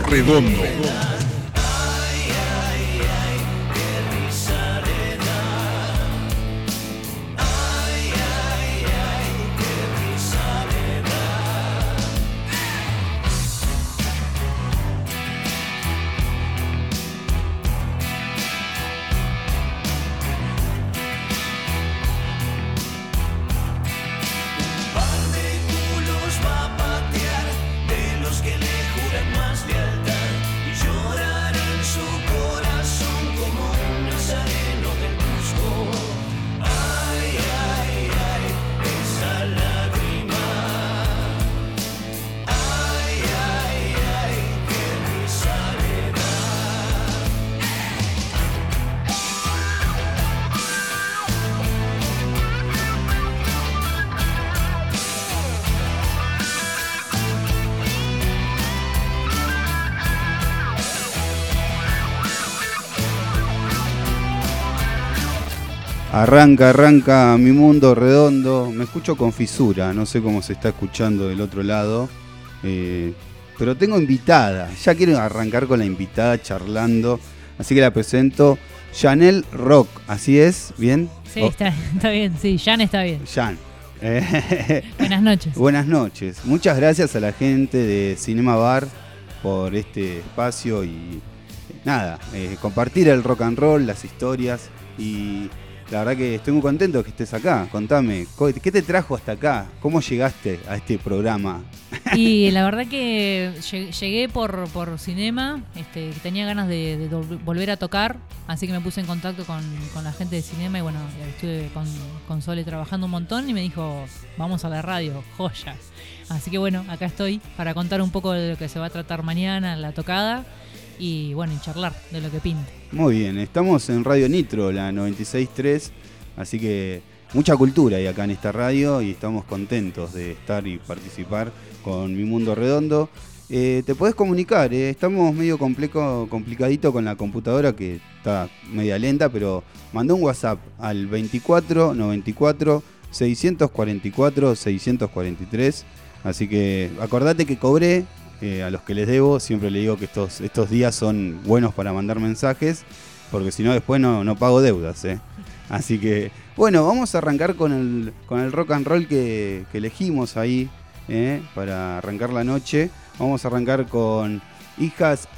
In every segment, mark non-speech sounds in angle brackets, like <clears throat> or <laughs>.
Redondo. Arranca, arranca mi mundo redondo. Me escucho con fisura, no sé cómo se está escuchando del otro lado. Eh, pero tengo invitada. Ya quiero arrancar con la invitada charlando. Así que la presento. Janel Rock, ¿así es? ¿Bien? Sí, está, bien, sí, Jan está bien. Jan. <laughs> Buenas noches. Buenas noches. Muchas gracias a la gente de Cinema Bar por este espacio y nada, eh, compartir el rock and roll, las historias y la verdad que estoy muy contento que estés acá. Contame, ¿qué te trajo hasta acá? ¿Cómo llegaste a este programa? Y la verdad que llegué por, por cinema, este, tenía ganas de, volver a tocar, así que me puse en contacto con, la gente de cinema y bueno, estuve con, con, Sole trabajando un montón y me dijo, vamos a la radio, joya. Así que bueno, acá estoy para contar un poco de lo que se va a tratar mañana, la tocada y bueno, y charlar de lo que pinte. Muy bien, estamos en Radio Nitro, la 96.3, así que mucha cultura hay acá en esta radio y estamos contentos de estar y participar con Mi Mundo Redondo. Eh, te podés comunicar, eh, estamos medio complejo, complicadito con la computadora que está media lenta, pero mandó un WhatsApp al 24 94 644 643. Así que acordate que cobré, eh, a los que les debo, siempre le digo que estos, estos días son buenos para mandar mensajes, porque si no después no, no pago deudas. ¿eh? Así que, bueno, vamos a arrancar con el, con el rock and roll que, elegimos ahí ¿eh? para arrancar la noche. Vamos a arrancar con hijas,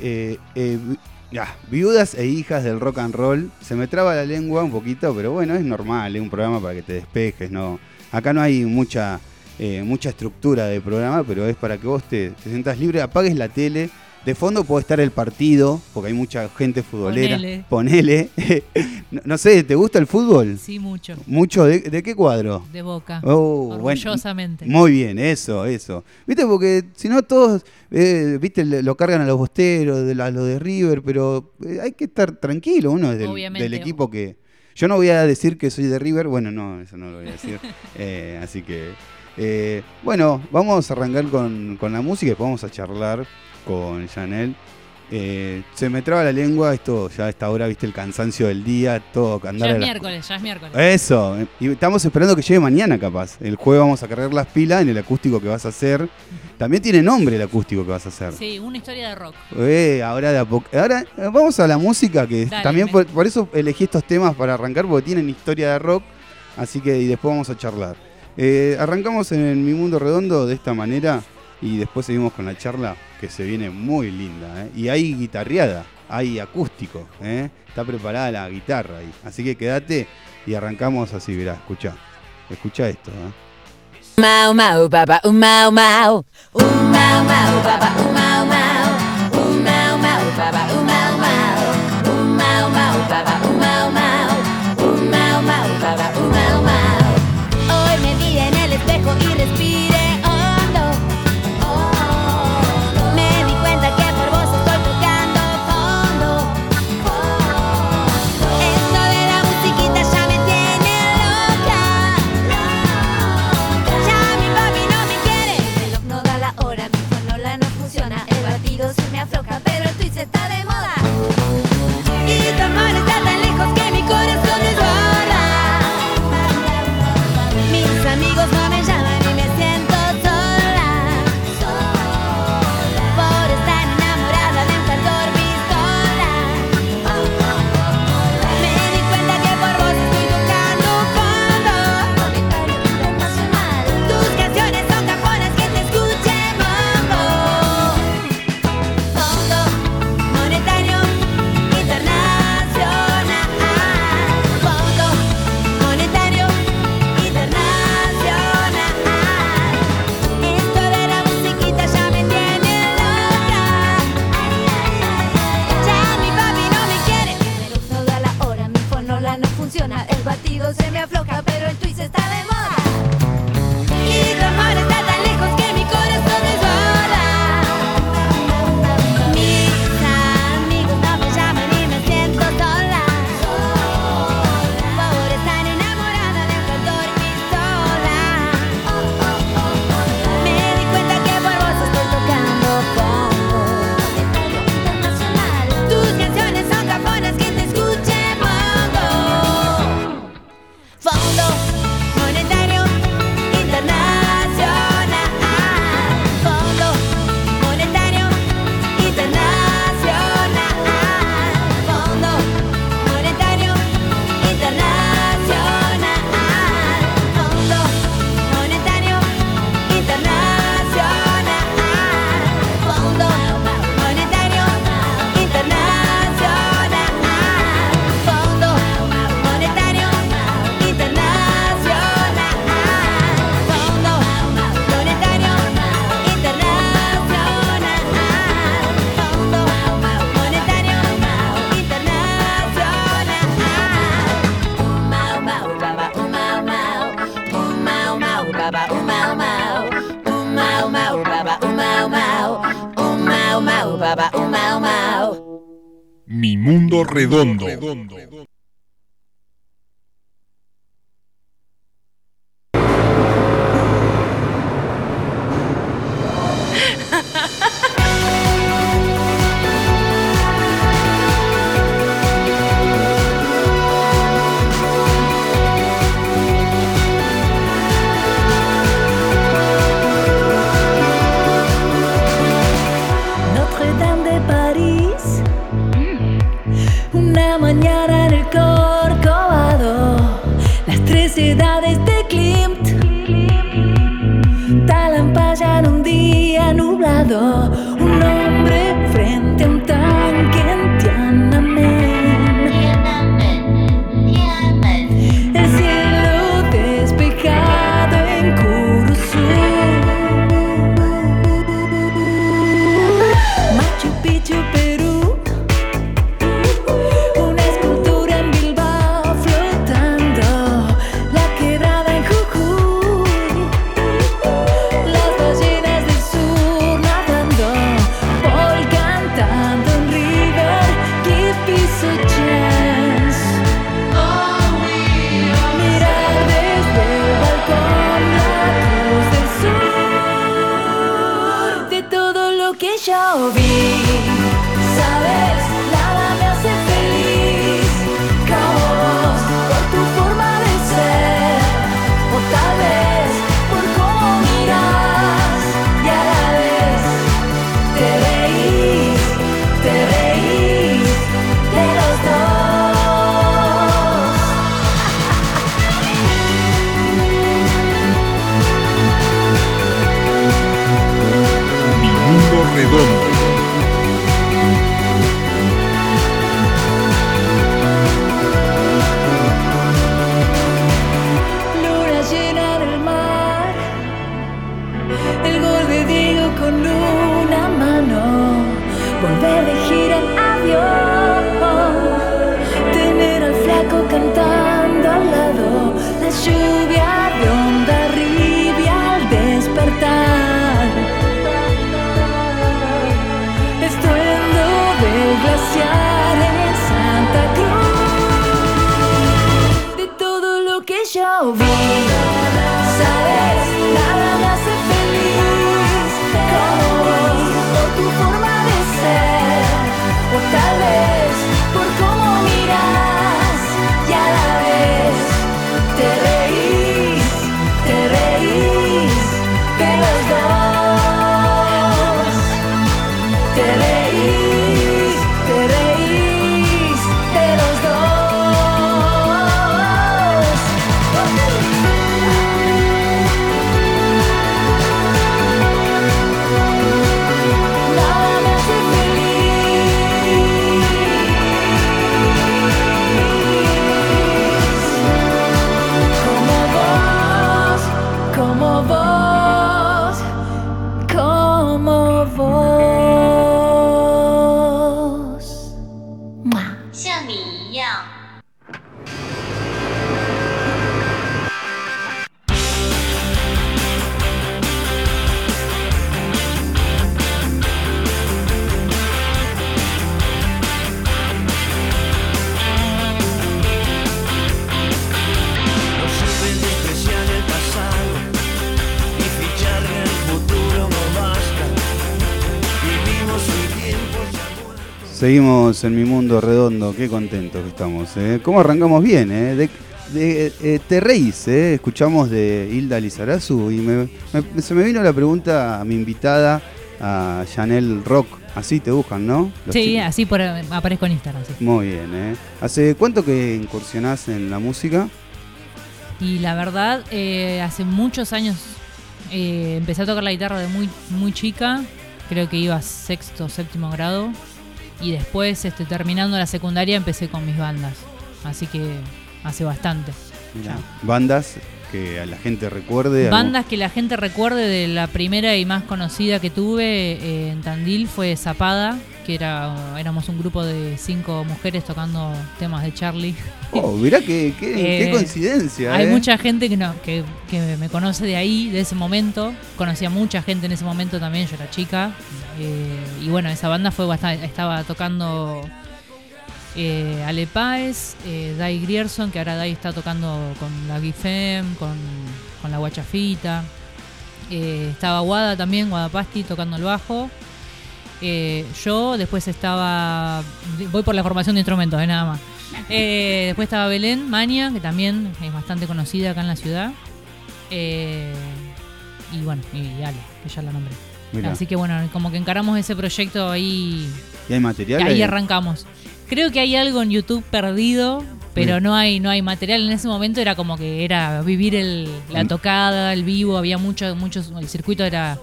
viudas e hijas del rock and roll. Se me traba la lengua un poquito, pero bueno, es normal, es un programa para que te despejes. ¿no? Acá no hay mucha eh, mucha estructura de programa, pero es para que vos te, te sientas libre, apagues la tele. De fondo puede estar el partido, porque hay mucha gente futbolera. Ponele. <laughs> no, sé, ¿te gusta el fútbol? Sí, mucho. ¿Mucho? ¿De, qué cuadro? De Boca. Oh, Orgullosamente. muy bien, eso, eso. ¿Viste? Porque si no todos, eh, ¿viste? Lo cargan a los bosteros, a los de River, pero eh, hay que estar tranquilo. Uno es del, equipo que... Yo no voy a decir que soy de River, bueno, no, eso no lo voy a decir. <laughs> así que eh, bueno, vamos a arrancar con, la música y después vamos a charlar con Janel. Eh, se me traba la lengua, esto ya a esta hora, viste el cansancio del día, todo andar. Ya es miércoles, ya es miércoles. Eso, y estamos esperando que llegue mañana capaz. El jueves vamos a cargar las pilas en el acústico que vas a hacer. También tiene nombre el acústico que vas a hacer. Sí, una historia de rock. Eh, ahora de Ahora vamos a la música, que también por, por, eso elegí estos temas para arrancar, porque tienen historia de rock. Así que y después vamos a charlar. Eh, arrancamos en Mi Mundo Redondo de esta manera y después seguimos con la charla que se viene muy linda. ¿eh? Y hay guitarreada, hay acústico, ¿eh? está preparada la guitarra. Así que quédate y arrancamos así, verá, escucha, escucha esto. Mau mau un mau mau, mau mau un mau mau, Seguimos en mi mundo redondo, qué contentos que estamos. ¿eh? ¿Cómo arrancamos bien? Eh? De, de- eh, te reís, ¿eh? escuchamos de Hilda Lizarazu y me- me- se me vino la pregunta a mi invitada, a Chanel Rock. Así te buscan, ¿no? Los Sí, chicos. así por, aparezco en Instagram. sí. Muy bien, ¿eh? ¿Hace cuánto que incursionás en la música? Y la verdad, eh, hace muchos años empecé a tocar la guitarra de muy, muy chica. Creo que iba a sexto o séptimo grado. Y después, este, terminando la secundaria, empecé con mis bandas. Así que hace bastante. Mirá, Bandas que a la gente recuerde. Bandas que la gente recuerde de la primera y más conocida que tuve eh, en Tandil fue Zapada, que era éramos un grupo de cinco mujeres tocando temas de Charlie. Oh, mirá qué, qué, qué Eh, coincidencia. Hay ¿eh? mucha gente que, no, que, que me conoce de ahí, de ese momento. Conocía mucha gente en ese momento también, yo era chica. Eh, y bueno, esa banda fue bastante, estaba tocando Ale Páez, Dai Grierson, que ahora Dai está tocando con la Guifem, con, con la Guachafita. Estaba Guada también, Guadapasti tocando el bajo. Eh, yo después estaba. Voy por la formación de instrumentos, de nada más. Eh, después estaba Belén Mania, que también es bastante conocida acá en la ciudad. Eh, y bueno, y Ale, que ya la nombré. Mirá. Así que bueno, como que encaramos ese proyecto ahí. ¿Y hay material? ahí ahí? arrancamos. Creo que hay algo en YouTube perdido, pero no hay no hay material. En ese momento era como que era vivir el, la Mm. tocada, el vivo. Había muchos, muchos. El circuito era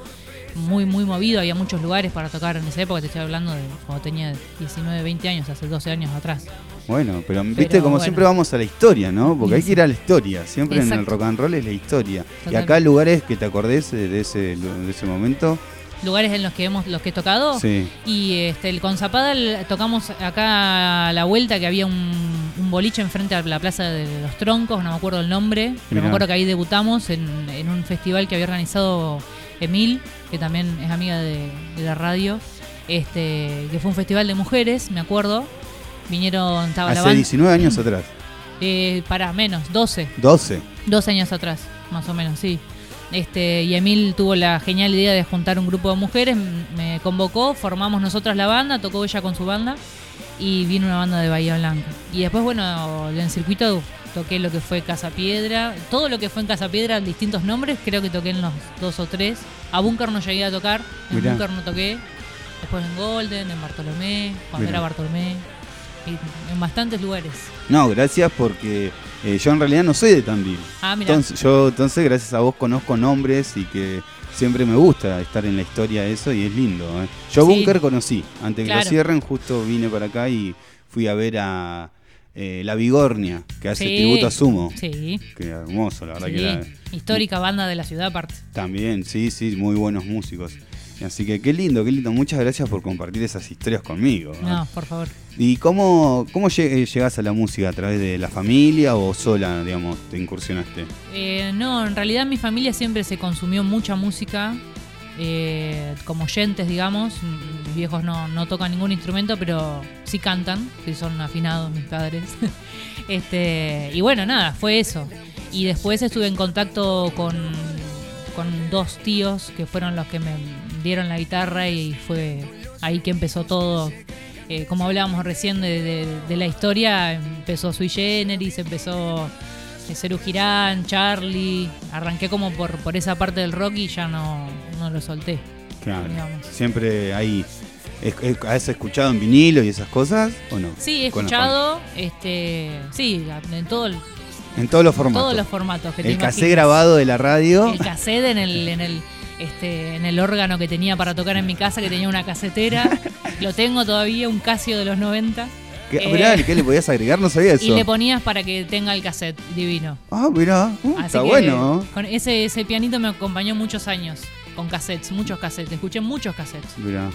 muy, muy movido. Había muchos lugares para tocar en esa época. Te estoy hablando de cuando tenía 19, 20 años, hace 12 años atrás. Bueno, pero viste como bueno. siempre vamos a la historia, ¿no? Porque hay que ir a la historia. Siempre en el rock and roll es la historia. Y acá lugares que te acordés de ese, de ese momento. Lugares en los que hemos los que he tocado. Sí. Y este, el, con Zapada el- tocamos acá a la vuelta que había un, un boliche enfrente a la Plaza de los Troncos, no me acuerdo el nombre, pero me acuerdo que ahí debutamos en, en un festival que había organizado Emil, que también es amiga de, de la radio, este, que fue un festival de mujeres, me acuerdo. Vinieron, estaba la Hace banda. 19 años atrás. <clears throat> Eh, para menos, 12. 12. Dos años atrás, más o menos, sí. Este, y Emil tuvo la genial idea de juntar un grupo de mujeres, me convocó, formamos nosotras la banda, tocó ella con su banda y vino una banda de Bahía Blanca. Y después, bueno, en el circuito toqué lo que fue Casa Piedra, todo lo que fue en Casa Piedra, distintos nombres, creo que toqué en los dos o tres. A Bunker no llegué a tocar, en Mirá. Bunker no toqué. Después en Golden, en Bartolomé, cuando Mirá. era Bartolomé, y en bastantes lugares. No, gracias porque eh, yo en realidad no soy de Tandil. Ah, mira. Entonces, yo entonces gracias a vos conozco nombres y que siempre me gusta estar en la historia de eso y es lindo. ¿eh? Yo Sí. Bunker conocí, antes que lo cierren justo vine para acá y fui a ver a eh, La Vigornia, que hace Sí. tributo a Sumo. Sí. Que hermoso, la verdad Sí, que era histórica banda de la ciudad aparte. También, sí, sí, muy buenos músicos. Así que qué lindo, qué lindo. Muchas gracias por compartir esas historias conmigo. ¿no? No, por favor. ¿Y cómo, cómo eh, llegás a la música? ¿A través de la familia o sola, digamos, te incursionaste? Eh, no, en realidad mi familia siempre se consumió mucha música, eh, como oyentes, digamos. Mis viejos no, no tocan ningún instrumento, pero sí cantan, sí son afinados mis padres. <laughs> este, y bueno, nada, fue eso. Y después estuve en contacto con, con dos tíos que fueron los que me dieron la guitarra y fue ahí que empezó todo. Eh, como hablábamos recién de, de- de la historia, empezó Sui Generis, empezó Ceru Girán, Charlie. Arranqué como por, por esa parte del rock y ya no, no lo solté. Claro. Digamos. Siempre ahí. ¿Has escuchado en vinilo y esas cosas o no? Sí, he escuchado, este, sí, en todo el- En todos los formatos. todos los formatos que te El cassé imagines. grabado de la radio. El cassette en el, en el, este, en el órgano que tenía para tocar en mi casa, que tenía una casetera. <laughs> Lo tengo todavía, un Casio de los 90. ¿Qué, eh, mirá, ¿qué le podías agregar? No sabía eso. Y le ponías para que tenga el cassette, divino. Ah, mirá, uh, está bueno. Con ese, ese pianito me acompañó muchos años con cassettes, muchos cassettes. Escuché muchos cassettes. Mirá.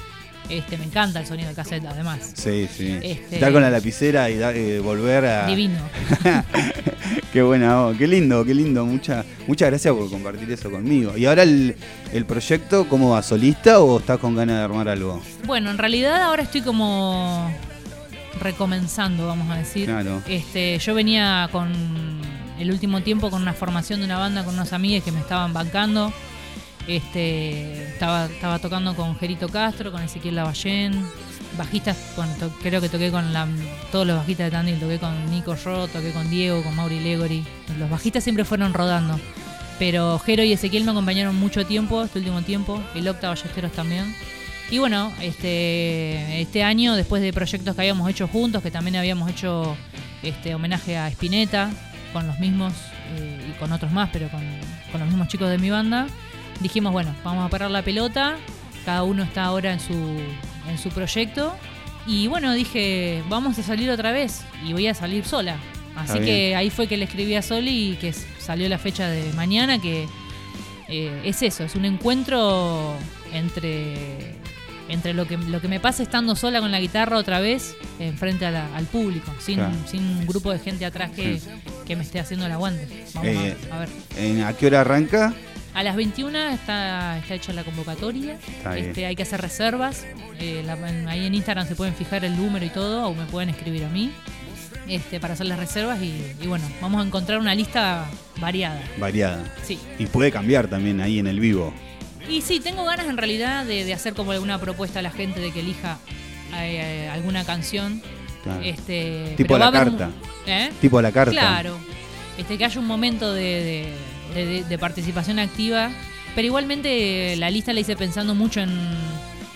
Este, me encanta el sonido del cassette, además. Sí, sí. Este- Estar con la lapicera y da- eh, volver a. Divino. <laughs> Qué buena, oh, qué lindo, qué lindo. Mucha, muchas gracias por compartir eso conmigo. ¿Y ahora el, el proyecto, cómo va? ¿Solista o estás con ganas de armar algo? Bueno, en realidad ahora estoy como recomenzando, vamos a decir. Claro. Este, yo venía con el último tiempo con una formación de una banda con unos amigos que me estaban bancando. Este, estaba, estaba tocando con Gerito Castro, con Ezequiel Lavallén, bajistas, bueno, to- creo que toqué con la, todos los bajistas de Tandil, toqué con Nico Ro, toqué con Diego, con Mauri Legori. Los bajistas siempre fueron rodando. Pero Jero y Ezequiel me acompañaron mucho tiempo, este último tiempo, el Octa Ballesteros también. Y bueno, este, este año, después de proyectos que habíamos hecho juntos, que también habíamos hecho este homenaje a Spinetta, con los mismos eh, y con otros más, pero con, con los mismos chicos de mi banda, dijimos, bueno, vamos a parar la pelota, cada uno está ahora en su, en su proyecto. Y bueno, dije, vamos a salir otra vez y voy a salir sola. Así Está que bien. ahí fue que le escribí a Soli y que salió la fecha de mañana, que eh, es eso, es un encuentro entre, entre lo, que, lo que me pasa estando sola con la guitarra otra vez, enfrente a la- al público, sin, Claro. sin un grupo de gente atrás que, Sí. que me esté haciendo el aguante. Vamos Eh, a, a ver. ¿En- ¿A qué hora arranca? A las 21 está, está hecha la convocatoria. Este, hay que hacer reservas. Eh, la- ahí en Instagram se pueden fijar el número y todo, o me pueden escribir a mí este, para hacer las reservas. Y, y bueno, vamos a encontrar una lista variada. Variada. Sí. Y puede cambiar también ahí en el vivo. Y sí, tengo ganas en realidad de, de hacer como alguna propuesta a la gente de que elija eh, alguna canción. Claro. Este, Tipo la a haber carta. ¿Eh? Tipo a la carta. Claro. Este, que haya un momento de, de- de- de participación activa. Pero igualmente eh, la lista la hice pensando mucho en,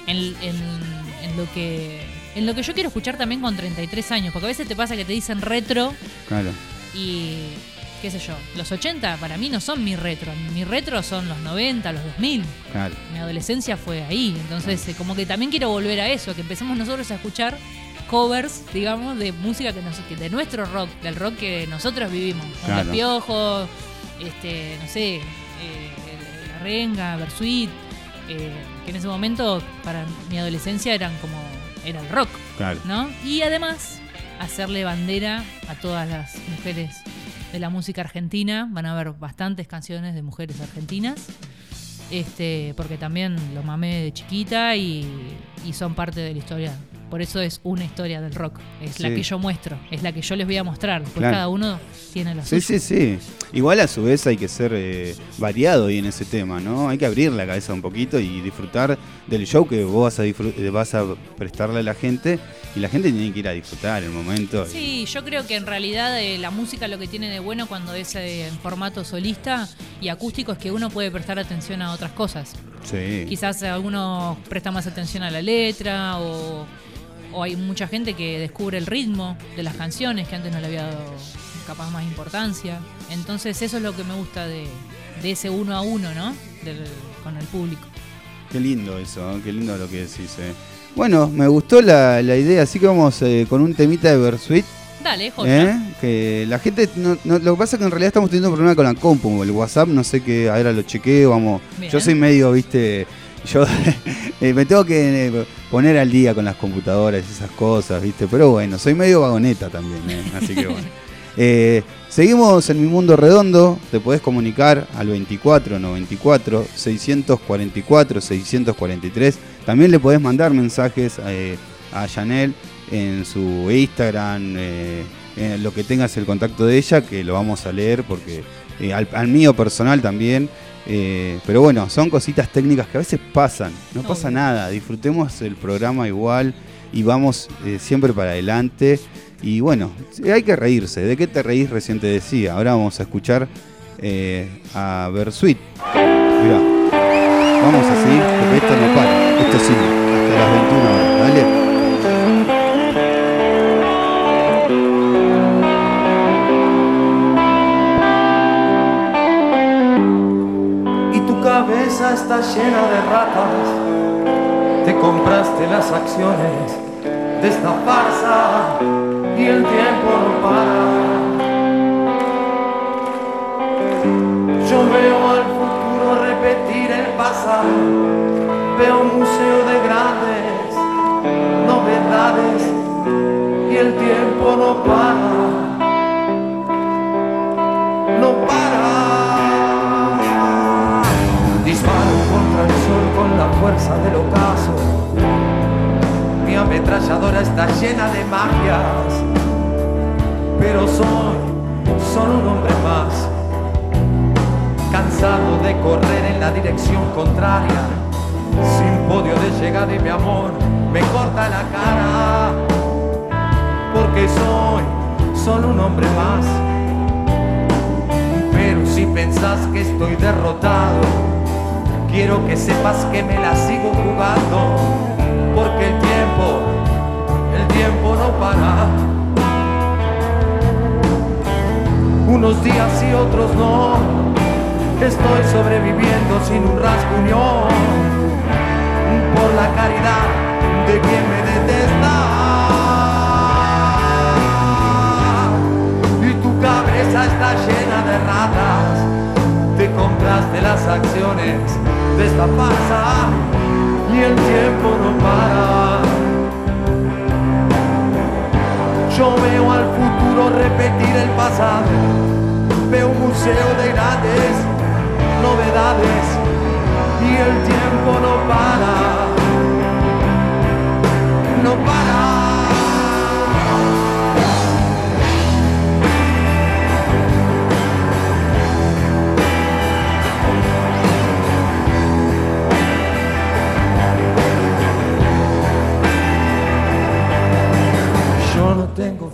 en, en- en lo que. En lo que yo quiero escuchar también con 33 años, porque a veces te pasa que te dicen retro Claro. y qué sé yo, los 80 para mí no son mi retro, mi retro son los 90, los 2000, Claro. mi adolescencia fue ahí, entonces eh, como que también quiero volver a eso, que empecemos nosotros a escuchar covers, digamos, de música que nos, que de nuestro rock, del rock que nosotros vivimos, Claro. los piojos, este, no sé, eh, la renga, Bersuit, eh, que en ese momento para mi adolescencia eran como era el rock, Claro. ¿no? Y además hacerle bandera a todas las mujeres de la música argentina. Van a haber bastantes canciones de mujeres argentinas. Este, porque también lo mamé de chiquita y, y son parte de la historia. Por eso es una historia del rock. Es la que yo muestro, es la que yo les voy a mostrar. Claro. cada uno tiene la Sí, suya. sí, sí. Igual a su vez hay que ser eh, variado ahí en ese tema, ¿no? Hay que abrir la cabeza un poquito y disfrutar del show que vos vas a, vas a prestarle a la gente y la gente tiene que ir a disfrutar el momento. Sí, yo creo que en realidad eh, la música lo que tiene de bueno cuando es eh, en formato solista y acústico es que uno puede prestar atención a otras cosas. Sí. Quizás algunos prestan más atención a la letra o, o hay mucha gente que descubre el ritmo de las canciones que antes no le había dado capaz más importancia. Entonces eso es lo que me gusta de, de ese uno a uno, ¿no? Del- con el público. Qué lindo eso, ¿eh? qué lindo lo que decís. Bueno, me gustó la, la idea, así que vamos eh, con un temita de Versuit. Dale, joya. ¿eh? Que la gente, no- no- lo que pasa es que en realidad estamos teniendo un problema con la compu, el WhatsApp, no sé qué, ahora lo chequeo, vamos. Bien. Yo soy medio, viste, yo <laughs> eh, me tengo que eh, poner al día con las computadoras y esas cosas, viste, pero bueno, soy medio vagoneta también, ¿eh? así que bueno. <laughs> Eh, seguimos en mi mundo redondo, te podés comunicar al 24 94 644 643. También le podés mandar mensajes eh, a Janel en su Instagram, eh, en lo que tengas el contacto de ella, que lo vamos a leer porque al, al mío personal también. eh, pero bueno, son cositas técnicas que a veces pasan, no pasa nada, disfrutemos el programa igual y vamos eh, siempre para adelante. Y bueno, hay que reírse. ¿De qué te reís? Recién te decía. Ahora vamos a escuchar eh, a Bersuit. Mirá, vamos así, porque esto no para. Esto sigue hasta las 21 horas. Dale. y tu cabeza está llena de ratas. Te compraste las acciones de esta farsa y el tiempo no para. Yo veo al futuro repetir el pasado, veo un museo de grandes novedades y el tiempo no para. No para. Disparo contra el sol con la fuerza del ocaso. Mi ametralladora está llena de magias. Pero soy solo un hombre más. Cansado de correr en la dirección contraria. sin podio de llegada y mi amor me corta la cara, porque soy solo un hombre más. Pero si pensás que estoy derrotado, quiero que sepas que me la sigo jugando, porque el tiempo, tiempo no para. Unos días y otros no, estoy sobreviviendo sin un rasguño, por la caridad de quien me detesta. Y tu cabeza está llena de ratas, te compraste las acciones de esta farsa y el tiempo no para. Yo veo al futuro repetir el pasado, veo un museo de grandes novedades y el tiempo no para, no para.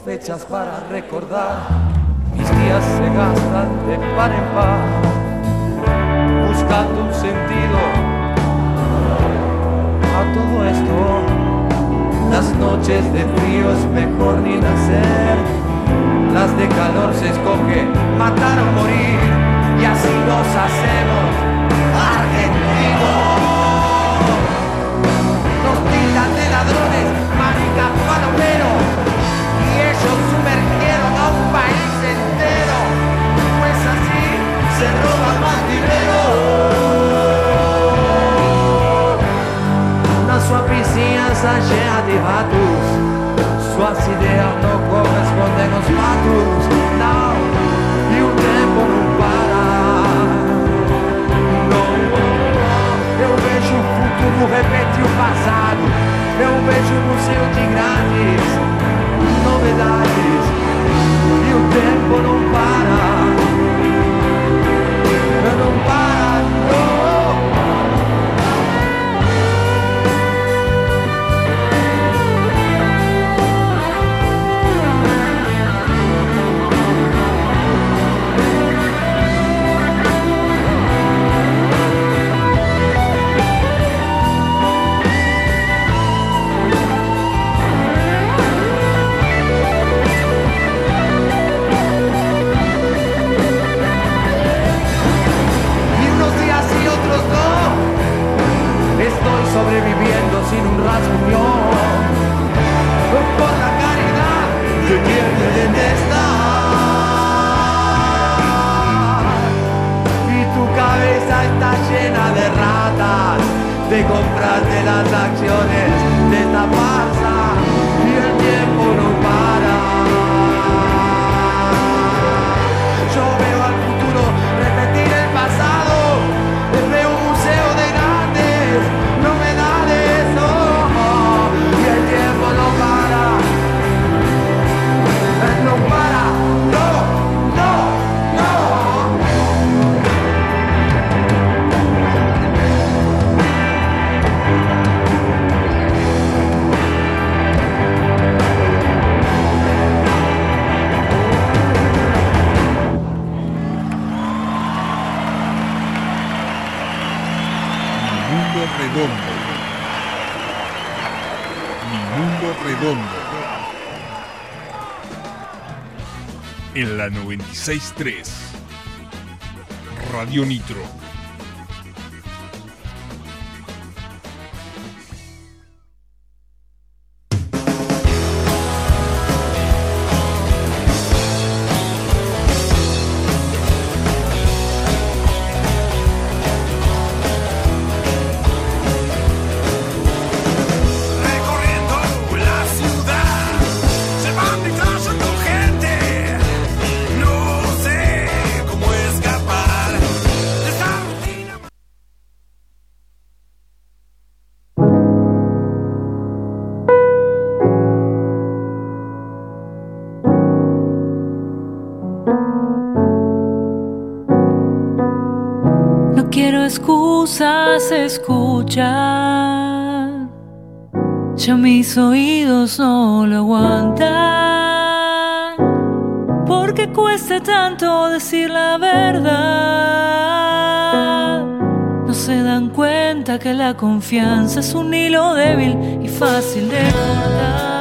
Fechas para recordar, mis días se gastan de par en par, buscando un sentido a todo esto. Las noches de frío es mejor ni nacer, las de calor se escoge matar o morir, y así nos hacemos argentinos. Vizinhança cheia de ratos, suas ideias não correspondem aos fatos. Não, e o tempo não para. Não, eu vejo o futuro repetir o passado. Eu vejo um museu de grandes novidades. E o tempo não para. Sobreviviendo sin un rasguño por la caridad de quien me detesta. Y tu cabeza está llena de ratas, de comprarte las acciones 963. Radio Nitro. Quiero excusas escuchar. Ya mis oídos no lo aguantan. Porque cuesta tanto decir la verdad. No se dan cuenta que la confianza es un hilo débil y fácil de cortar.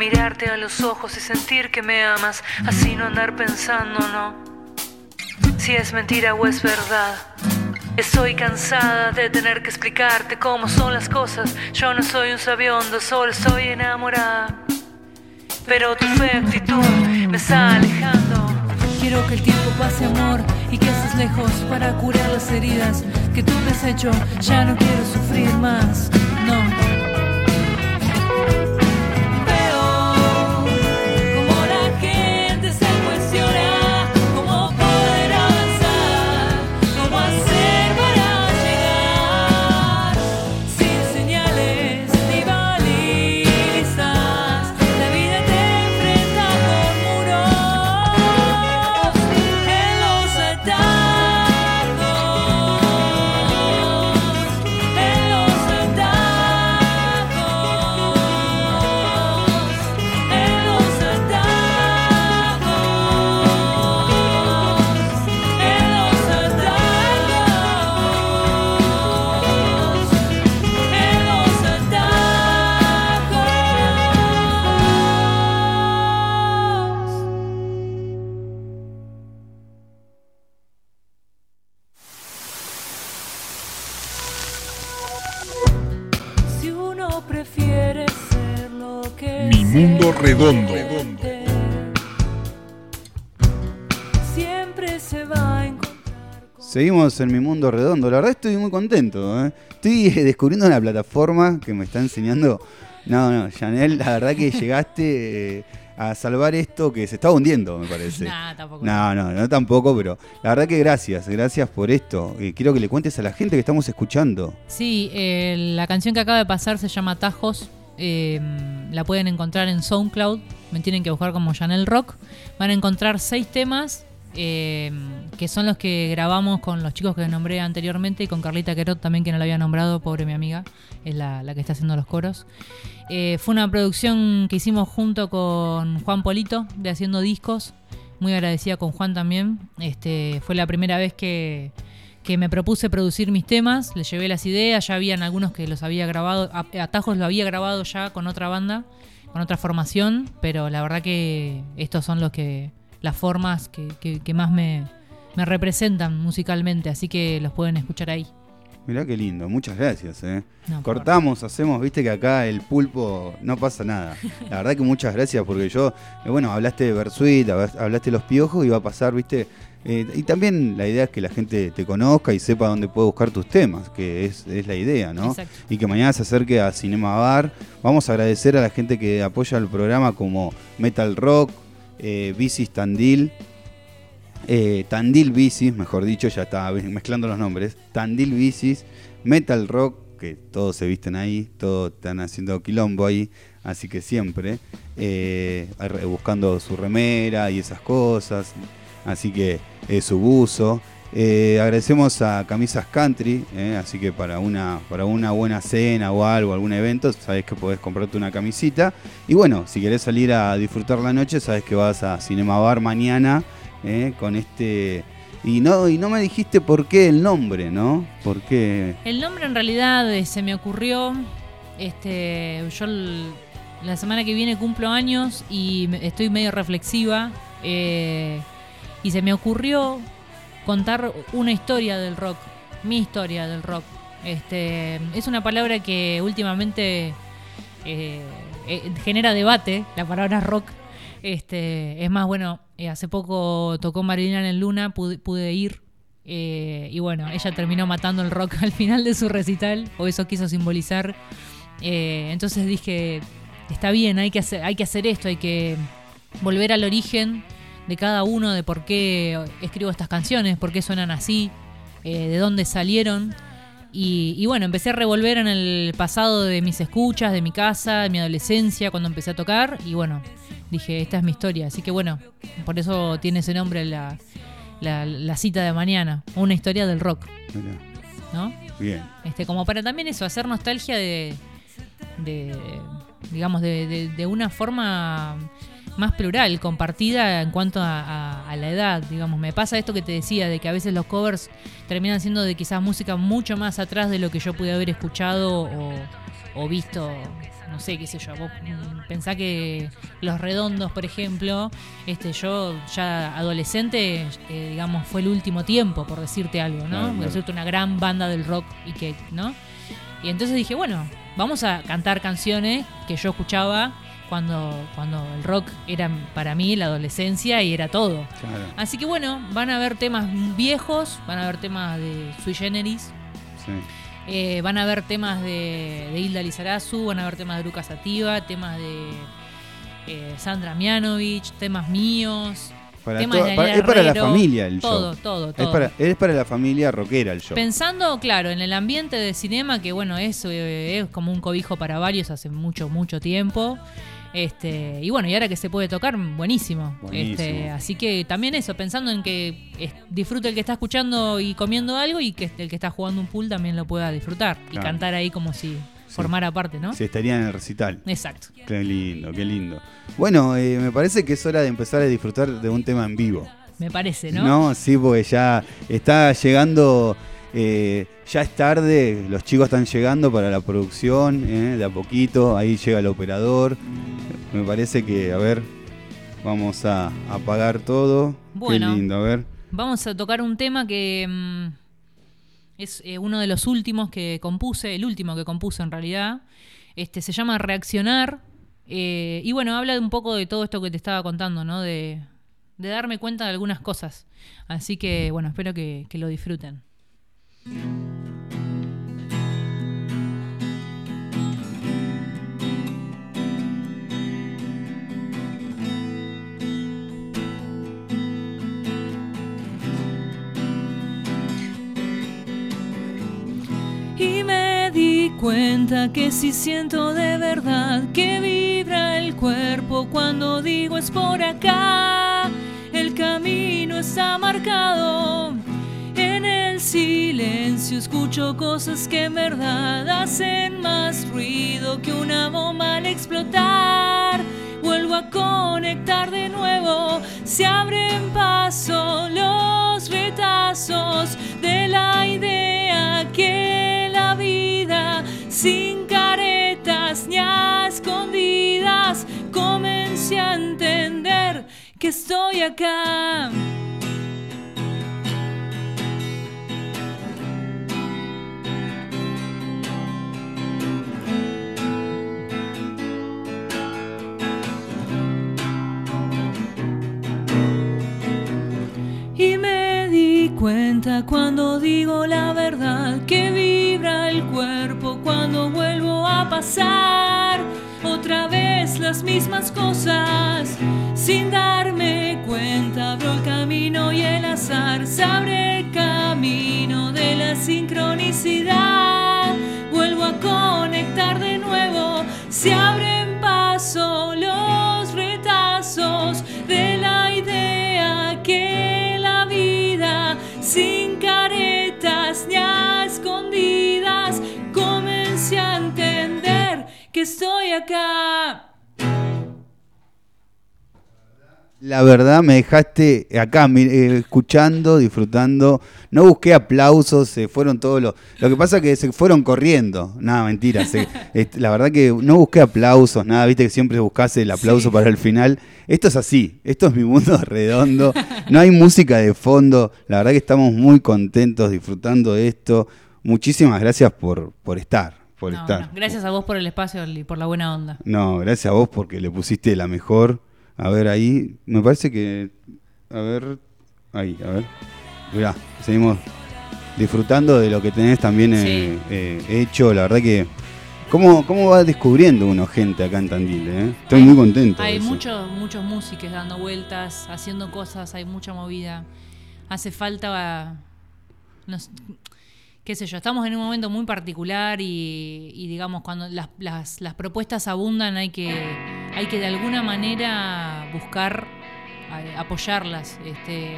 Mirarte a los ojos y sentir que me amas, así no andar pensando, no. Si es mentira o es verdad. Estoy cansada de tener que explicarte cómo son las cosas. Yo no soy un sabiondo, solo estoy enamorada. Pero tu fe actitud me está alejando. Quiero que el tiempo pase amor y que estés lejos para curar las heridas que tú me has hecho. Ya no quiero sufrir más, no. Mundo redondo. siente, Siempre se va a encontrar con Seguimos en mi mundo redondo. La verdad estoy muy contento. ¿eh? Estoy eh, descubriendo una plataforma que me está enseñando. No, no, Janel, la verdad que <laughs> llegaste eh, a salvar esto que se estaba hundiendo, me parece. Nah, tampoco. No, no, no tampoco, pero la verdad que gracias, gracias por esto. Quiero que le cuentes a la gente que estamos escuchando. Sí, eh, la canción que acaba de pasar se llama Tajos. Eh, la pueden encontrar en SoundCloud. Me tienen que buscar como Janel Rock. Van a encontrar seis temas eh, que son los que grabamos con los chicos que nombré anteriormente y con Carlita Querot también, que no la había nombrado, pobre mi amiga, es la, la que está haciendo los coros. Eh, fue una producción que hicimos junto con Juan Polito de Haciendo Discos. Muy agradecida con Juan también. Este, fue la primera vez que, que me propuse producir mis temas. Le llevé las ideas, ya habían algunos que los había grabado. Atajos lo había grabado ya con otra banda, con otra formación, pero la verdad que estos son los que las formas que, que- que más me, me representan musicalmente, así que los pueden escuchar ahí. Mirá qué lindo, muchas gracias. ¿eh? No, Cortamos, hacemos, viste que acá el pulpo no pasa nada. La verdad que muchas gracias porque yo, eh, bueno, hablaste de Versuit, hablas- hablaste de los piojos y va a pasar, viste. Eh, y también la idea es que la gente te conozca y sepa dónde puede buscar tus temas, que es, es la idea, ¿no? Exacto. Y que mañana se acerque a Cinema Bar Vamos a agradecer a la gente que apoya el programa como Metal Rock, eh, Bicis Tandil, eh, Tandil Bicis, mejor dicho, ya estaba <laughs> mezclando los nombres. Tandil Bicis, Metal Rock, que todos se visten ahí, todos están haciendo quilombo ahí, así que siempre eh, buscando su remera y esas cosas, así que eh, su buzo. Eh, agradecemos a Camisas Country, eh, así que para una, para una buena cena o algo, algún evento, sabes que podés comprarte una camisita. Y bueno, si querés salir a disfrutar la noche, sabes que vas a Cinema Bar mañana eh, con este... Y no, y no me dijiste por qué el nombre, ¿no? ¿Por qué? El nombre en realidad eh, se me ocurrió. Este, yo la semana que viene cumplo años y estoy medio reflexiva. Y se me ocurrió contar una historia del rock. Mi historia del rock. Este, es una palabra que últimamente eh, eh, genera debate, la palabra rock. Este, es más, bueno, eh, hace poco tocó Marilina en Luna, pude, pude ir. y bueno, ella terminó matando el rock <laughs> al final de su recital, o eso quiso simbolizar. Entonces dije, está bien, hay que, hacer, hay que hacer esto, hay que volver al origen de cada uno, de por qué escribo estas canciones, por qué suenan así, eh, de dónde salieron. Y, y bueno, empecé a revolver en el pasado de mis escuchas, de mi casa, de mi adolescencia, cuando empecé a tocar. Y bueno, dije, esta es mi historia. Así que bueno, por eso tiene ese nombre la, la, la cita de mañana. Una historia del rock, ¿no? Bien. Este, como para también eso, hacer nostalgia de, de digamos, de, de- de una forma más plural, compartida en cuanto a, a- a la edad, digamos. Me pasa esto que te decía, de que a veces los covers terminan siendo de quizás música mucho más atrás de lo que yo pude haber escuchado o, o visto, no sé, qué sé yo. Vos mm, pensá que Los Redondos, por ejemplo, este yo ya adolescente, eh, digamos, fue el último tiempo, por decirte algo, ¿no? Por decirte una gran banda del rock y que, ¿no? Y entonces dije, bueno, vamos a cantar canciones que yo escuchaba cuando, cuando el rock era para mí la adolescencia y era todo. Claro. Así que bueno, van a haber temas viejos, van a haber temas de Sui Generis, Sí. eh, van a haber temas de, de Hilda Lizarazu, van a haber temas de Lucas Sativa, temas de eh, Sandra Mianovich, temas míos, Para temas de para- es para la familia el todo, show. todo, todo. para, es para la familia rockera el show. Pensando, claro, en el ambiente de cinema, que bueno, es, eh, es como un cobijo para varios hace mucho, mucho tiempo. Este, y bueno, y ahora que se puede tocar, buenísimo. Buenísimo. Este, así que también eso, pensando en que es- disfrute el que está escuchando y comiendo algo y que el que está jugando un pool también lo pueda disfrutar. Y cantar ahí como si formara parte, ¿no? Si estaría en el recital. Exacto. Qué lindo, qué lindo. Bueno, eh, me parece que es hora de empezar a disfrutar de un tema en vivo. Me parece, ¿no? sí, porque ya está llegando, eh, ya es tarde, los chicos están llegando para la producción, eh, de a poquito, ahí llega el operador. Me parece que, a ver, vamos a apagar todo. Bueno. Qué lindo, a ver. Vamos a tocar un tema que mm, es eh, uno de los últimos que compuse, el último que compuse en realidad. Este se llama Reaccionar. y bueno, habla de un poco de todo esto que te estaba contando, ¿no? De, de darme cuenta de algunas cosas. Así que bueno, espero que, que lo disfruten. Y me di cuenta que si siento de verdad que vibra el cuerpo cuando digo es por acá, el camino está marcado. En el silencio escucho cosas que en verdad hacen más ruido que una bomba al explotar. Vuelvo a conectar de nuevo, se abren paso los retazos de la idea que la vida sin caretas ni escondidas comencé a entender que estoy acá. Cuenta cuando digo la verdad que vibra el cuerpo cuando vuelvo a pasar las mismas cosas. Sin darme cuenta, abro el camino y el azar se abre el camino de la sincronicidad. Vuelvo a conectar de nuevo, se abren paso los que estoy acá. La verdad me dejaste acá eh, escuchando, disfrutando. No busqué aplausos, se fueron todos los... Lo que pasa es que se fueron corriendo. Nada, mentira. se- <laughs> la verdad que no busqué aplausos, nada. Viste que siempre buscase el aplauso para el final. Esto es así. Esto es mi mundo <laughs> redondo. No hay música de fondo. La verdad que estamos muy contentos disfrutando de esto. Muchísimas gracias por, por estar. Por No, estar. no, gracias a vos por el espacio y por la buena onda. No, gracias a vos porque le pusiste la mejor. A ver ahí, me parece que... A ver, ahí, a ver. Mirá, seguimos disfrutando de lo que tenés también eh, eh, hecho. La verdad que... ¿Cómo, ¿Cómo va descubriendo uno gente acá en Tandil? eh? Estoy Hay- muy contento. Hay muchos, muchos músicos dando vueltas, haciendo cosas, hay mucha movida. Hace falta, no qué sé yo, estamos en un momento muy particular y, y digamos, cuando las, las- las propuestas abundan hay que, hay que de alguna manera buscar apoyarlas. Este,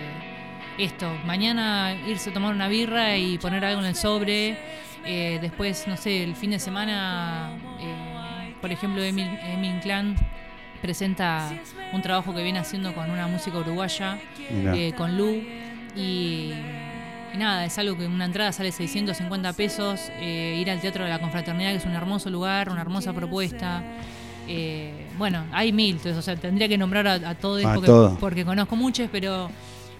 esto, mañana irse a tomar una birra y poner algo en el sobre. eh, después, no sé, el fin de semana, eh, por ejemplo, Emil, Emil Clan presenta un trabajo que viene haciendo con una música uruguaya, eh, con Lu. Y, y nada, es algo que una entrada sale 650 pesos. eh, ir al Teatro de la Confraternidad, que es un hermoso lugar, una hermosa propuesta. Eh, bueno, hay mil, entonces, o sea, tendría que nombrar a, a todos porque, conozco muchos, pero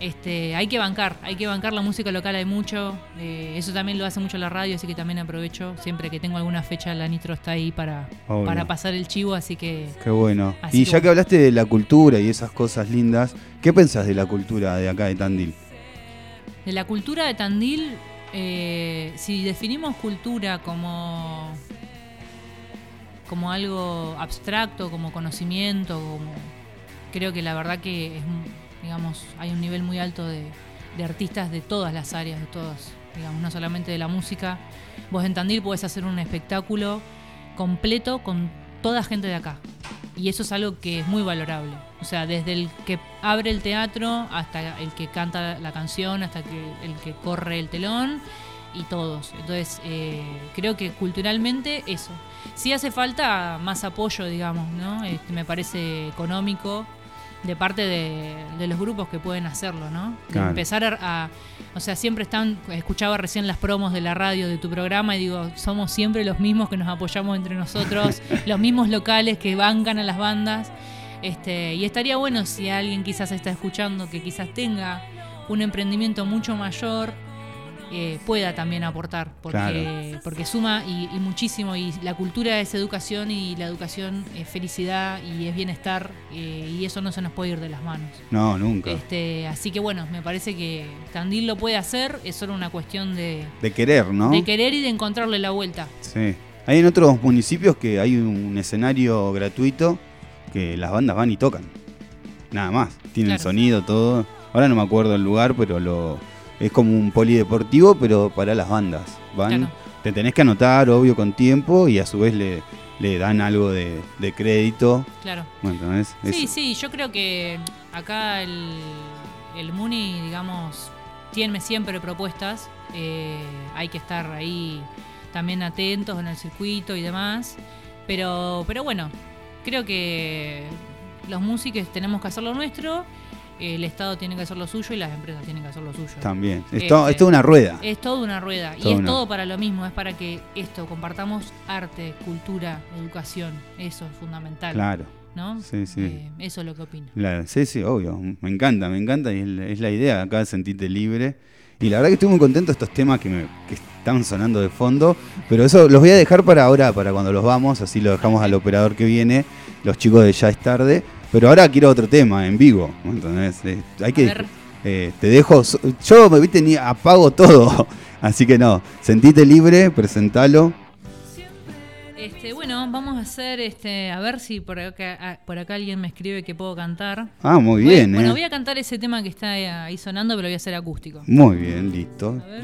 este, hay que bancar, hay que bancar la música local, hay mucho. eh, eso también lo hace mucho la radio, así que también aprovecho. Siempre que tengo alguna fecha, la Nitro está ahí para, Obvio. para pasar el chivo, así que Qué bueno. Y que ya bueno. que hablaste de la cultura y esas cosas lindas, ¿qué pensás de la cultura de acá de Tandil? De la cultura de Tandil, eh, si definimos cultura como, como algo abstracto, como conocimiento, creo que la verdad que es, digamos, hay un nivel muy alto de, de artistas de todas las áreas, de todas, digamos, no solamente de la música. Vos en Tandil podés hacer un espectáculo completo con toda gente de acá. Y eso es algo que es muy valorable. O sea, desde el que abre el teatro hasta el que canta la canción, hasta que el que corre el telón y todos. Entonces, eh, creo que culturalmente eso. Sí hace falta más apoyo, digamos, ¿no? Este, me parece económico de parte de, de los grupos que pueden hacerlo, ¿no? De Claro. empezar a, a- O sea, siempre están... Escuchaba recién las promos de la radio de tu programa y digo, somos siempre los mismos que nos apoyamos entre nosotros, <laughs> los mismos locales que bancan a las bandas. Este, y estaría bueno si alguien quizás está escuchando que quizás tenga un emprendimiento mucho mayor, eh, pueda también aportar, porque, Claro. porque suma y, y muchísimo, y la cultura es educación y la educación es felicidad y es bienestar, eh, y eso no se nos puede ir de las manos. No, nunca. Este, así que bueno, me parece que Tandil lo puede hacer, es solo una cuestión de, De querer, ¿no? de querer y de encontrarle la vuelta. Sí. Hay en otros municipios que hay un escenario gratuito que las bandas van y tocan. Nada más. Tienen Claro. sonido, todo. Ahora no me acuerdo el lugar, pero lo es como un polideportivo, pero para las bandas. Van, Claro. te tenés que anotar, obvio, con tiempo y a su vez le, le dan algo de, de crédito. Claro. Bueno, ¿entendés? Sí, Es- sí, yo creo que acá el, el Muni, digamos, tiene siempre propuestas. eh, hay que estar ahí también atentos en el circuito y demás. Pero, pero bueno, creo que los músicos tenemos que hacer lo nuestro, el Estado tiene que hacer lo suyo y las empresas tienen que hacer lo suyo. También. Es, Este, es toda una rueda. Es toda una rueda. y es una- todo para lo mismo. Es para que esto, compartamos arte, cultura, educación. Eso es fundamental. Claro. ¿No? Sí, sí. Eh, eso es lo que opino. La- sí, sí, obvio. Me encanta, me encanta y es la, es la idea acá de sentirte libre. Y la verdad que estoy muy contento de estos temas que, me, que están sonando de fondo. Pero eso los voy a dejar para ahora, para cuando los vamos. Así lo dejamos al operador que viene. Los chicos de Ya es tarde. Pero ahora quiero otro tema en vivo. ¿entendés? Eh, hay que, eh, te dejo. Yo me viste ni apago todo. <laughs> Así que no. Sentite libre, presentalo. Este, bueno, vamos a hacer, este, a ver si por acá, por acá alguien me escribe que puedo cantar. Ah, muy Voy- bien, Bueno, ¿eh? voy a cantar ese tema que está ahí sonando, pero lo voy a hacer acústico. Muy bien, listo. A ver.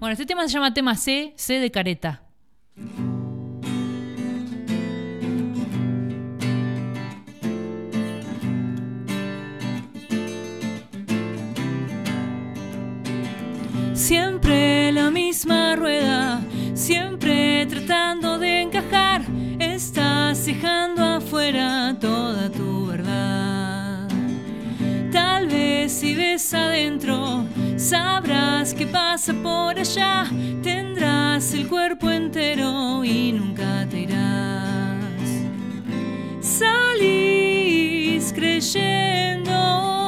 Bueno, este tema se llama tema C, C de careta. Siempre la misma rueda, siempre tratando de encajar. Estás dejando afuera toda tu verdad. Tal vez si ves adentro, sabrás que pasa por allá. Tendrás el cuerpo entero y nunca te irás. Salís creyendo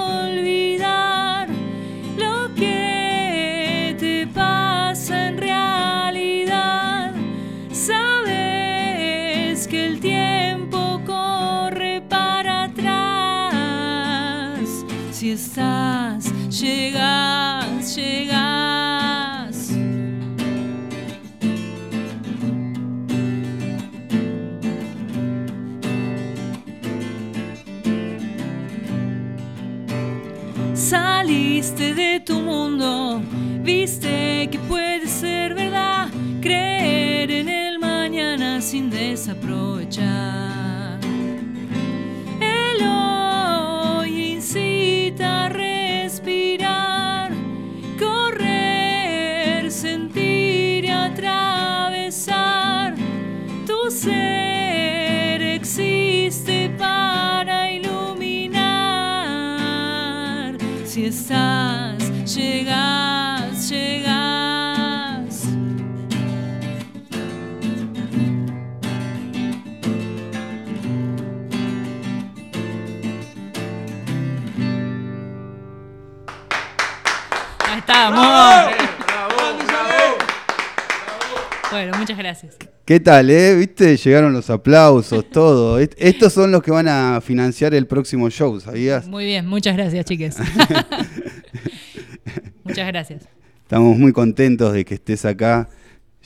De tu mundo, viste que puede ser verdad, creer en el mañana sin desaprovechar. Estamos. Bueno, muchas gracias. ¿Qué tal, eh? ¿Viste? Llegaron los aplausos, todo. <laughs> Est- Estos son los que van a financiar el próximo show, ¿sabías? Muy bien, muchas gracias, chiques. <laughs> muchas gracias. Estamos muy contentos de que estés acá.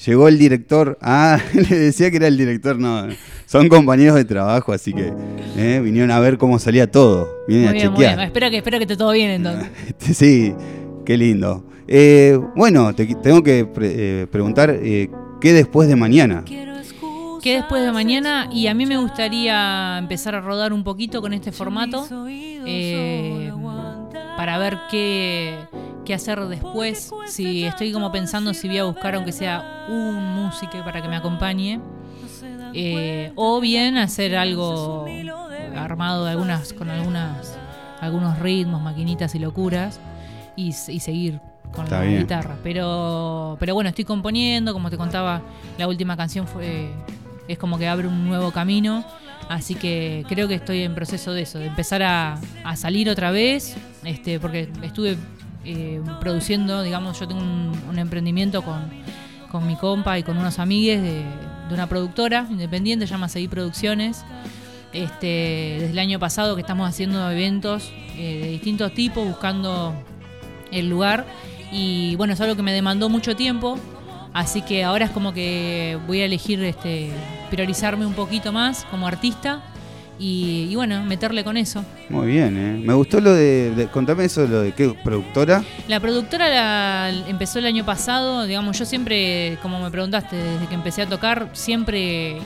Llegó el director. Ah, <laughs> le decía que era el director. No, son compañeros de trabajo, así que eh, vinieron a ver cómo salía todo. Vienen Muy a bien, muy bien. Espero que, espero que esté todo bien entonces. Sí, qué lindo. Eh, bueno, te tengo que eh, preguntar eh, qué después de mañana. Que después de mañana, y a mí me gustaría empezar a rodar un poquito con este formato eh, para ver qué, qué hacer después. Si estoy como pensando si voy a buscar, aunque sea un músico para que me acompañe, eh, o bien hacer algo armado de algunas, con algunas, algunos ritmos, maquinitas y locuras, y, seguir con Está la bien. guitarra. Pero, pero bueno, estoy componiendo, como te contaba, la última canción fue es como que abre un nuevo camino. Así que creo que estoy en proceso de eso, de empezar a, a salir otra vez, este, porque estuve eh, produciendo, digamos, yo tengo un, un emprendimiento con, con mi compa y con unos amigues de, de una productora independiente, se llama Seguir Producciones. Este, desde el año pasado que estamos haciendo eventos eh, de distintos tipos, buscando el lugar. Y bueno, es algo que me demandó mucho tiempo. Así que ahora es como que voy a elegir este, priorizarme un poquito más como artista y, y bueno, meterle con eso. Muy bien, ¿eh? Me gustó lo de, de- Contame eso, lo de qué productora. La productora la- empezó el año pasado, digamos, yo siempre, como me preguntaste, desde que empecé a tocar, siempre,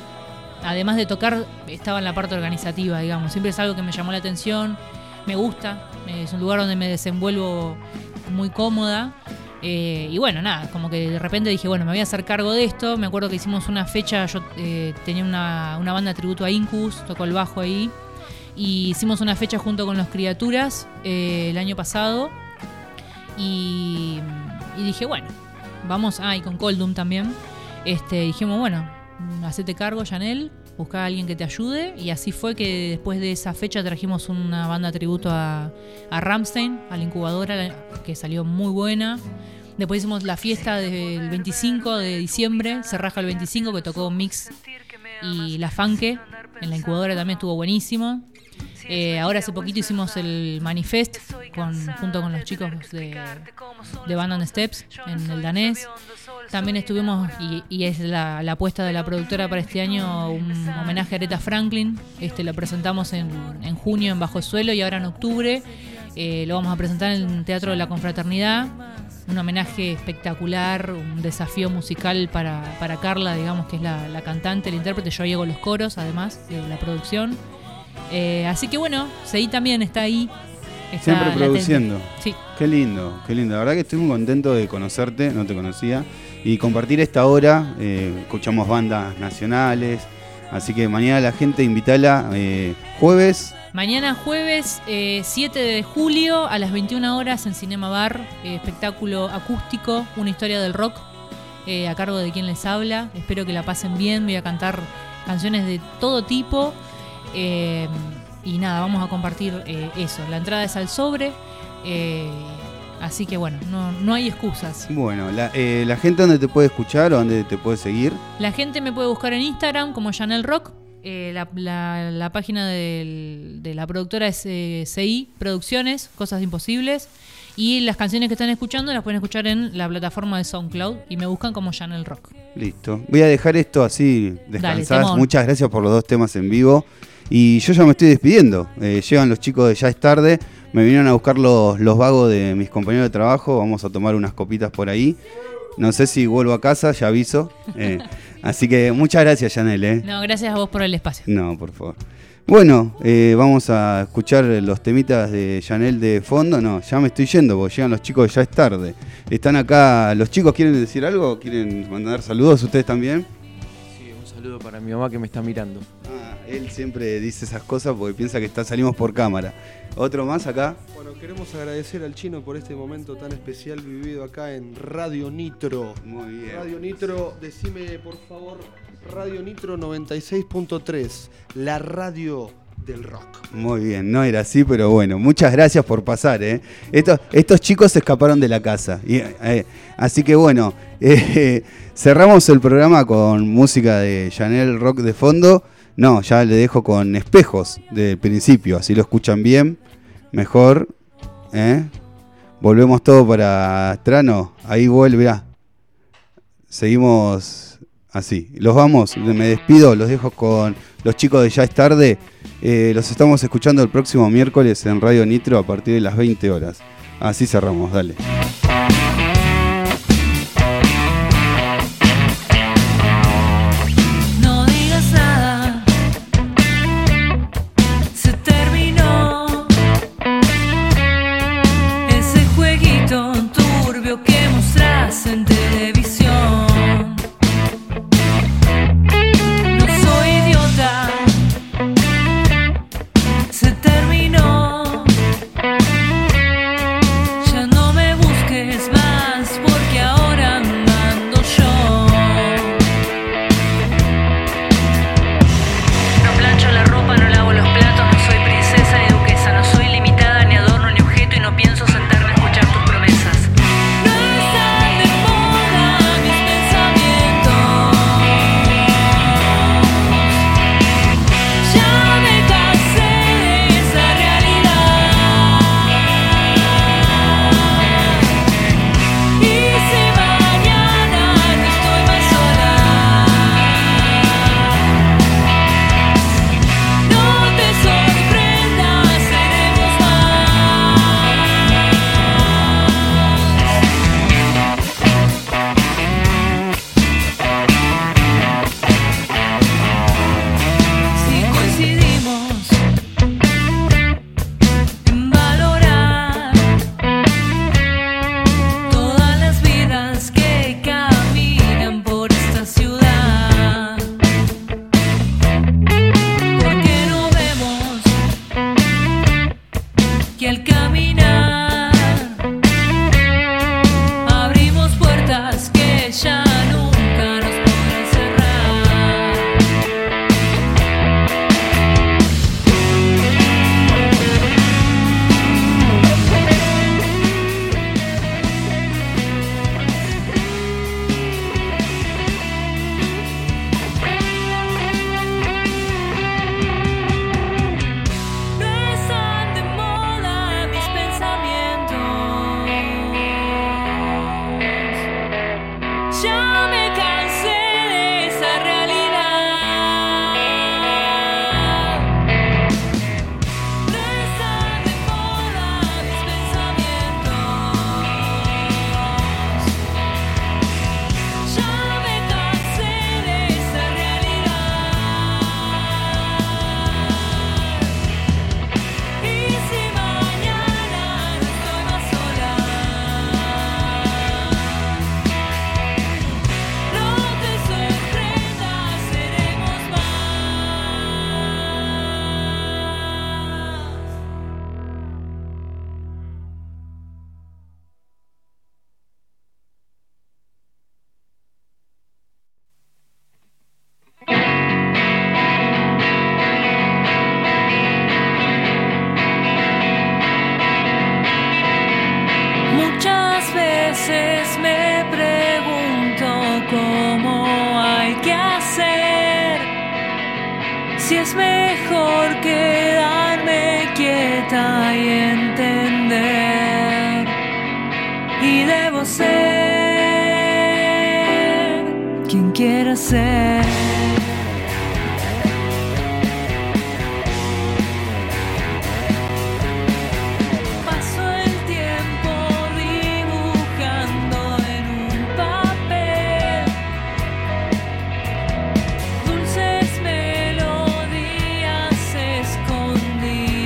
además de tocar, estaba en la parte organizativa, digamos, siempre es algo que me llamó la atención, me gusta, es un lugar donde me desenvuelvo muy cómoda. eh, y bueno, nada, como que de repente dije, bueno, me voy a hacer cargo de esto. Me acuerdo que hicimos una fecha, yo eh, tenía una, una banda de tributo a Incus, tocó el bajo ahí. Y hicimos una fecha junto con los Criaturas eh, el año pasado. Y, dije, bueno, vamos, ah, y con Coldum también. Este, dijimos, bueno, hacete cargo, Janel, busca a alguien que te ayude. Y así fue que después de esa fecha trajimos una banda tributo a, a Ramstein, a la incubadora, que salió muy buena. Después hicimos la fiesta del 25 de diciembre, se el 25, que tocó Mix y La Fanque. En la incubadora también estuvo buenísimo. Eh, ahora hace poquito hicimos el manifest con, junto con los chicos de, Band on Steps en el danés. También estuvimos, y, y es la, la apuesta de la productora para este año, un homenaje a Aretha Franklin. Este lo presentamos en, en junio en Bajo el Suelo y ahora en octubre eh, lo vamos a presentar en el Teatro de la Confraternidad. Un homenaje espectacular, un desafío musical para, para Carla, digamos que es la, la cantante, el intérprete. Yo llego los coros, además de la producción. Eh, así que bueno, Seguí también está ahí. está Siempre latente. produciendo. Sí. Qué lindo, qué lindo. La verdad que estoy muy contento de conocerte, no te conocía. Y compartir esta hora, eh, escuchamos bandas nacionales. Así que mañana la gente invítala eh, jueves. Mañana jueves eh, 7 de julio a las 21 horas en Cinema Bar, eh, espectáculo acústico, una historia del rock, a cargo de quien les habla. Espero que la pasen bien, voy a cantar canciones de todo tipo. Eh, y nada, vamos a compartir eh, eso. La entrada es al sobre. eh, así que bueno, no, no hay excusas. Bueno, la, eh, la gente donde te puede escuchar o donde te puede seguir. La gente me puede buscar en Instagram como Chanel Rock. La, la- la página del- de la productora es CI Producciones, Cosas Imposibles. Y las canciones que están escuchando las pueden escuchar en la plataforma de SoundCloud y me buscan como Chanel Rock. Listo. Voy a dejar esto así descansar. temón. Muchas gracias por los dos temas en vivo. Y yo ya me estoy despidiendo. Eh, llegan los chicos de Ya es tarde. Me vinieron a buscar los, los vagos de mis compañeros de trabajo. Vamos a tomar unas copitas por ahí. No sé si vuelvo a casa, ya aviso. Eh, <laughs> así que muchas gracias, Janel. ¿eh? No, gracias a vos por el espacio. No, por favor. Bueno, eh, vamos a escuchar los temitas de Janel de fondo. No, ya me estoy yendo porque llegan los chicos, ya es tarde. Están acá, los chicos quieren decir algo, quieren mandar saludos, ustedes también. Sí, un saludo para mi mamá que me está mirando. Ah, él siempre dice esas cosas porque piensa que está, salimos por cámara. Otro más acá. Bueno, queremos agradecer al chino por este momento tan especial vivido acá en Radio Nitro. Muy bien. Radio Nitro, decime por favor, Radio Nitro 96.3, la radio del rock. Muy bien, no era así, pero bueno, muchas gracias por pasar. ¿eh? Estos, chicos se escaparon de la casa. Eh, así que bueno, <laughs> eh, cerramos el programa con música de Chanel Rock de fondo. No, ya le dejo con espejos del principio, así lo escuchan bien, mejor. Volvemos todo para Trano, ahí vuelve. ah. Seguimos así. Los vamos, me despido, los dejo con los chicos de Ya es tarde. Eh, los estamos escuchando el próximo miércoles en Radio Nitro a partir de las 20 horas. Así cerramos, dale.